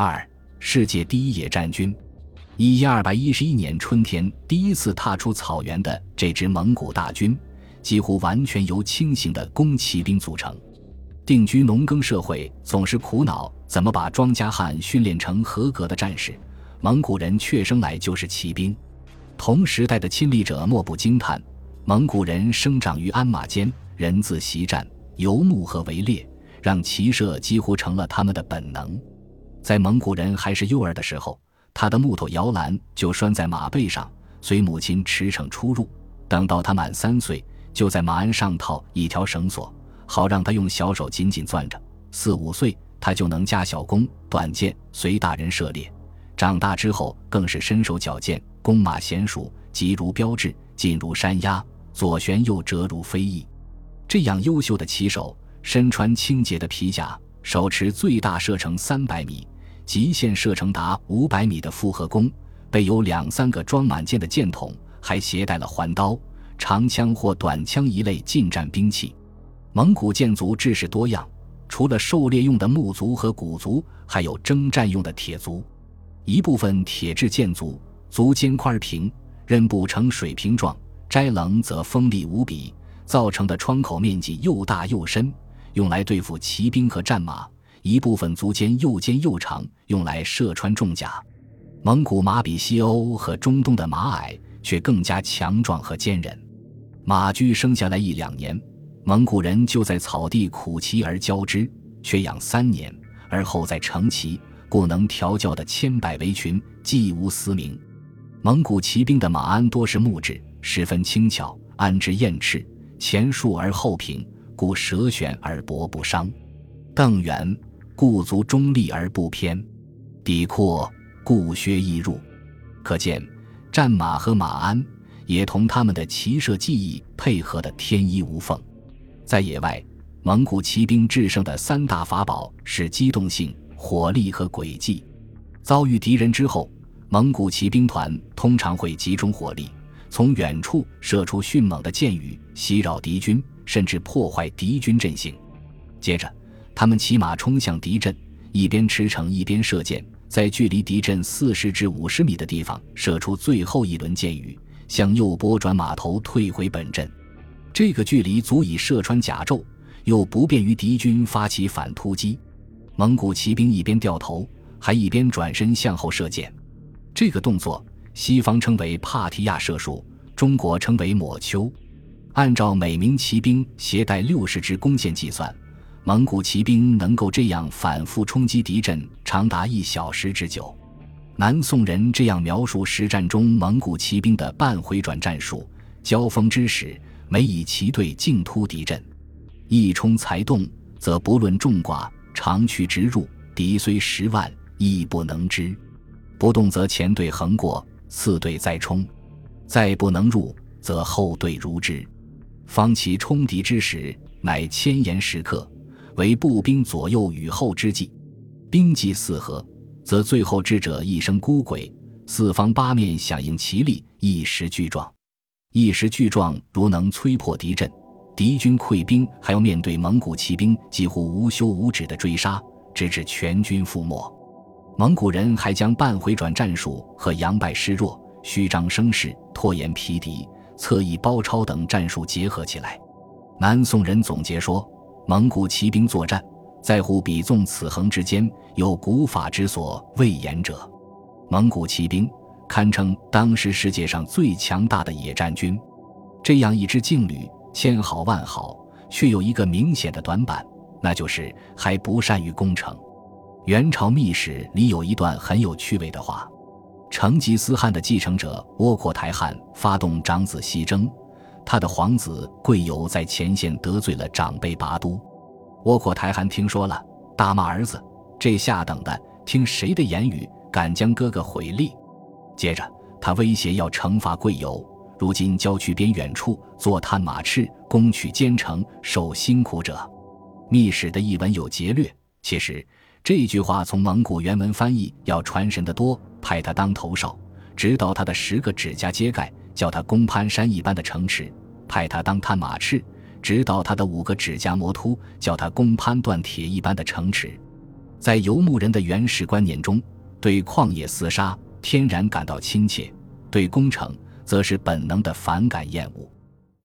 二、世界第一野战军。一一二百一十一年春天，第一次踏出草原的这支蒙古大军，几乎完全由轻型的弓骑兵组成。定居农耕社会，总是苦恼怎么把庄稼汉训练成合格的战士。蒙古人却生来就是骑兵。同时代的亲历者莫不惊叹：蒙古人生长于鞍马间，人自习战、游牧和围猎，让骑射几乎成了他们的本能。在蒙古人还是幼儿的时候，他的木头摇篮就拴在马背上，随母亲驰骋出入。等到他满三岁，就在马鞍上套一条绳索。好让他用小手紧紧攥着。四五岁，他就能架小弓、短箭，随大人射猎。长大之后，更是身手矫健，弓马娴熟，疾如标志，进如山鸦，左旋右折如飞翼。这样优秀的骑手，身穿清洁的皮甲，手持最大射程三百米、极限射程达五百米的复合弓，备有两三个装满箭的箭筒，还携带了环刀、长枪或短枪一类近战兵器。蒙古箭族制式多样，除了狩猎用的木族和骨族，还有征战用的铁族。一部分铁制箭族，足尖宽平，刃部呈水平状，摘棱则锋利无比，造成的窗口面积又大又深，用来对付骑兵和战马。一部分足尖又尖又长，用来射穿重甲。蒙古马比西欧和中东的马矮，却更加强壮和坚韧。马驹生下来一两年。蒙古人就在草地苦骑而教之，却养三年，而后再成骑，故能调教的千百为群，既无嘶鸣。蒙古骑兵的马鞍多是木质，十分轻巧，鞍之燕翅，前竖而后平，故舌旋而搏不伤；邓元，故足中立而不偏；底阔，故靴易入。可见，战马和马鞍也同他们的骑射技艺配合的天衣无缝。在野外，蒙古骑兵制胜的三大法宝是机动性、火力和诡计。遭遇敌人之后，蒙古骑兵团通常会集中火力，从远处射出迅猛的箭雨，袭扰敌军，甚至破坏敌军阵型。接着，他们骑马冲向敌阵，一边驰骋一边射箭，在距离敌阵四十至五十米的地方射出最后一轮箭雨，向右拨转马头，退回本阵。这个距离足以射穿甲胄，又不便于敌军发起反突击。蒙古骑兵一边掉头，还一边转身向后射箭。这个动作，西方称为帕提亚射术，中国称为抹丘。按照每名骑兵携带六十支弓箭计算，蒙古骑兵能够这样反复冲击敌阵长达一小时之久。南宋人这样描述实战中蒙古骑兵的半回转战术：交锋之时。每以骑队径突敌阵，一冲才动，则不论众寡，长驱直入，敌虽十万，亦不能支；不动则前队横过，次队再冲；再不能入，则后队如之。方其冲敌之时，乃千言时刻，为步兵左右与后之计。兵计四合，则最后之者一声孤鬼，四方八面响应其力，一时俱壮。一时俱壮，如能摧破敌阵，敌军溃兵还要面对蒙古骑兵几乎无休无止的追杀，直至全军覆没。蒙古人还将半回转战术和佯败示弱、虚张声势、拖延疲敌、侧翼包抄等战术结合起来。南宋人总结说：“蒙古骑兵作战，在乎比纵此横之间，有古法之所未言者。”蒙古骑兵。堪称当时世界上最强大的野战军，这样一支劲旅，千好万好，却有一个明显的短板，那就是还不善于攻城。元朝秘史里有一段很有趣味的话：成吉思汗的继承者窝阔台汗发动长子西征，他的皇子贵由在前线得罪了长辈拔都。窝阔台汗听说了，大骂儿子：“这下等的，听谁的言语，敢将哥哥毁立？”接着，他威胁要惩罚贵由。如今郊区边远处坐探马赤，攻取坚城，受辛苦者。密使的译文有劫掠。其实这句话从蒙古原文翻译要传神得多。派他当头哨，直到他的十个指甲揭盖，叫他攻攀山一般的城池；派他当探马赤，指导他的五个指甲魔秃，叫他攻攀断铁一般的城池。在游牧人的原始观念中，对旷野厮杀天然感到亲切，对攻城则是本能的反感厌恶。